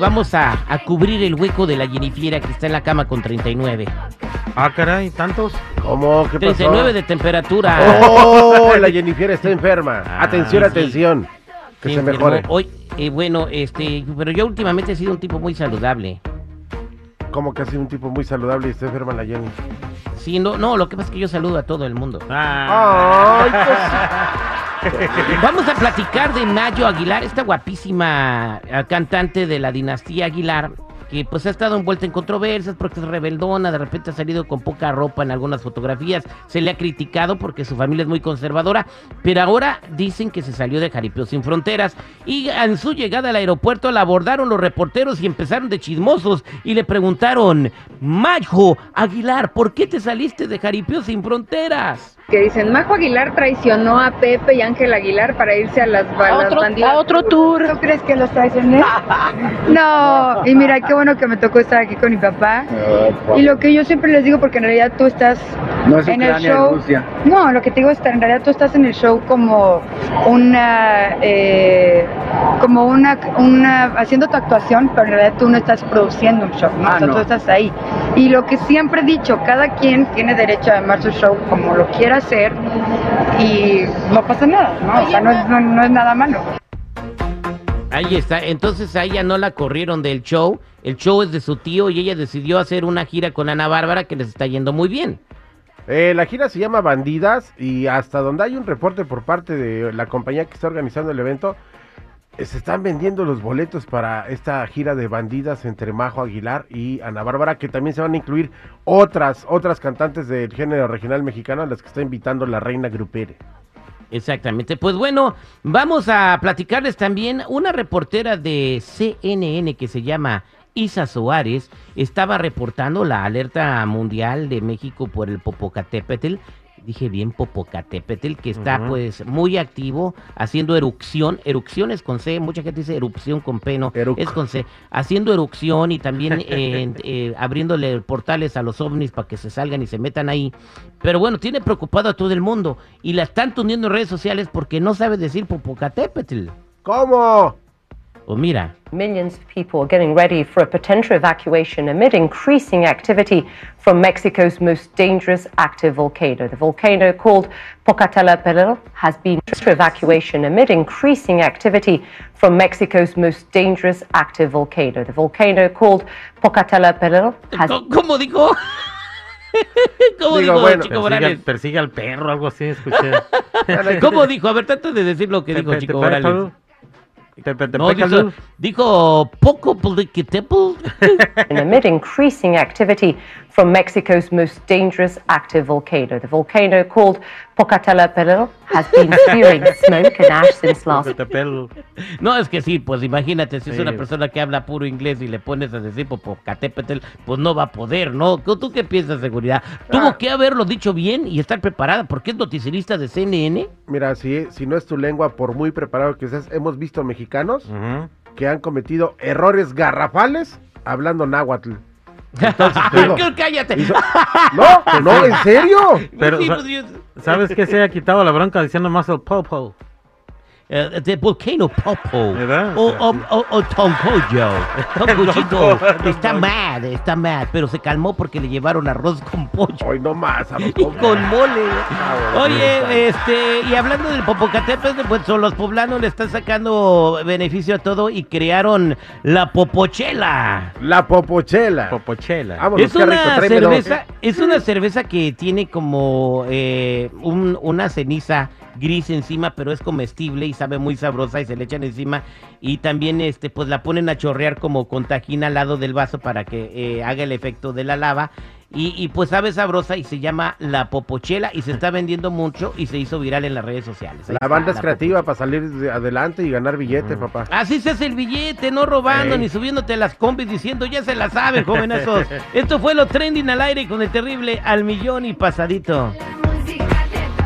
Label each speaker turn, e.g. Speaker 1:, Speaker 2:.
Speaker 1: vamos a, a cubrir el hueco de la Jennifiera que está en la cama con 39.
Speaker 2: Ah, caray, ¿tantos?
Speaker 3: ¿Cómo? ¿Qué pasó?
Speaker 1: 39 de temperatura.
Speaker 3: ¡Oh! La Jennifer está enferma.
Speaker 1: Ah,
Speaker 3: atención,
Speaker 1: sí.
Speaker 3: atención. Que
Speaker 1: Sí,
Speaker 3: se
Speaker 1: enfermó.
Speaker 3: mejore.
Speaker 1: Hoy, eh, bueno, este, pero yo últimamente he sido un tipo muy saludable.
Speaker 3: Como que ha sido un tipo muy saludable y está enferma la Jenny.
Speaker 1: Sí, no, no, lo que pasa es que yo saludo a todo el mundo.
Speaker 2: Ah,
Speaker 3: Ay, pues,
Speaker 1: Vamos a platicar de Nayo Aguilar, esta guapísima eh, cantante de la dinastía Aguilar, que pues ha estado envuelta en controversias porque es rebeldona, de repente ha salido con poca ropa en algunas fotografías, se le ha criticado porque su familia es muy conservadora, pero ahora dicen que se salió de Jaripeo sin fronteras y en su llegada al aeropuerto la abordaron los reporteros y empezaron de chismosos y le preguntaron, Majo Aguilar, ¿por qué te saliste de Jaripeo sin fronteras?
Speaker 4: que dicen Majo Aguilar traicionó a Pepe y Ángel Aguilar para irse a las, ba-
Speaker 5: A otro-
Speaker 4: bandidas.
Speaker 5: a otro tour.
Speaker 4: ¿Tú crees que los traicioné? no, y mira, qué bueno que me tocó estar aquí con mi papá. Y lo que yo siempre les digo, porque en realidad tú estás en el show. No, lo que te digo es que en realidad tú estás en el show como una, eh, como una, una, haciendo tu actuación, pero en realidad tú no estás produciendo un show, ¿no? o sea, tú estás ahí. Y lo que siempre he dicho, cada quien tiene derecho a armar su show como lo quiera hacer y no pasa nada, ¿no? O sea, no es, no- no es nada malo.
Speaker 1: Ahí está, entonces a ella no la corrieron del show, el show es de su tío y ella decidió hacer una gira con Ana Bárbara que les está yendo muy bien.
Speaker 3: eh, la gira se llama Bandidas y hasta donde hay un reporte por parte de la compañía que está organizando el evento, eh, se están vendiendo los boletos para esta gira de Bandidas entre Majo Aguilar y Ana Bárbara, que también se van a incluir otras, otras cantantes del género regional mexicano a las que está invitando la reina grupere.
Speaker 1: Exactamente, pues bueno, vamos a platicarles también, una reportera de CNN que se llama Isa Soares estaba reportando la alerta mundial de México por el Popocatépetl. Dije bien Popocatépetl, que está pues muy activo haciendo erupción, erupciones con C, mucha gente dice erupción con P, no,
Speaker 3: Eruc.
Speaker 1: es con C, haciendo erupción y también eh, eh, abriéndole portales a los ovnis para que se salgan y se metan ahí. Pero bueno, tiene preocupado a todo el mundo y la están tundiendo en redes sociales porque no sabe decir Popocatépetl.
Speaker 3: ¿Cómo?
Speaker 1: Pues mira,
Speaker 5: Millions of people are getting ready for a potential evacuation amid increasing activity from Mexico's most dangerous active volcano. The volcano called Pocatello has been for evacuation amid increasing activity from Mexico's most dangerous active volcano. The volcano called Pocatello has
Speaker 1: ¿cómo, cómo dijo? ¿Cómo
Speaker 3: Digo,
Speaker 1: dijo
Speaker 3: bueno,
Speaker 1: Chico
Speaker 2: persigue, al,
Speaker 1: Morales?
Speaker 2: persigue al perro, algo así, escuché.
Speaker 1: ¿Cómo dijo? A ver, trata de decir lo que dijo
Speaker 2: Te- te-
Speaker 1: Chico Morales.
Speaker 2: Te- te- te-
Speaker 1: No, dijo, dijo poco Popocatépetl.
Speaker 5: amid increasing activity from Mexico's most dangerous active volcano. The volcano called Pocatello has been spewing smoke and ash since last.
Speaker 1: No, es que sí, pues imagínate, si es
Speaker 2: Sí.
Speaker 1: una persona que habla puro inglés y le pones a decir Popocatépetl, pues no va a poder, ¿no? ¿Tú qué piensas, seguridad? Tuvo
Speaker 3: Ah.
Speaker 1: que haberlo dicho bien y estar preparada, porque es noticierista de CNN.
Speaker 3: Mira, si, si no es tu lengua, por muy preparado que seas, hemos visto mexicanos
Speaker 2: Ujú.
Speaker 3: que han cometido errores garrafales hablando náhuatl. Entonces, digo,
Speaker 1: ¿Qué? Cállate.
Speaker 3: hizo- No, no, ¿en serio?
Speaker 2: Pero,
Speaker 1: pues, yo-
Speaker 2: ¿Sabes qué se ha quitado la bronca diciendo más el popo?
Speaker 1: Eh, de Volcano Popo.
Speaker 2: ¿Verdad?
Speaker 1: O, o, o, o Toncoyo. Toncochito.
Speaker 2: Toncoyo.
Speaker 1: Está mad, está mad. Pero se calmó porque le llevaron arroz con pollo.
Speaker 3: Hoy no más, a los
Speaker 1: Y con mole. Oye, este, y hablando del Popocatépetl, pues son los poblanos le están sacando beneficio a todo y crearon la Popochela.
Speaker 3: La popochela.
Speaker 2: Popochela.
Speaker 3: Vámonos,
Speaker 1: Es
Speaker 3: qué rico,
Speaker 1: una cerveza, es una cerveza que tiene como eh, un- una ceniza gris encima, pero es comestible y sabe muy sabrosa y se le echan encima y también este pues la ponen a chorrear como con tajín al lado del vaso para que eh, haga el efecto de la lava Y, y pues sabe sabrosa y se llama La Popochela y se está vendiendo mucho y se hizo viral en las redes sociales. Ahí
Speaker 3: La
Speaker 1: está,
Speaker 3: banda es
Speaker 1: la
Speaker 3: creativa para salir de- adelante y ganar billete,
Speaker 1: Mm.
Speaker 3: papá.
Speaker 1: Así se hace el billete, no robando ni subiéndote las combis diciendo ya se la saben, jovenazos. Esto fue lo trending al aire con el terrible al millón y pasadito.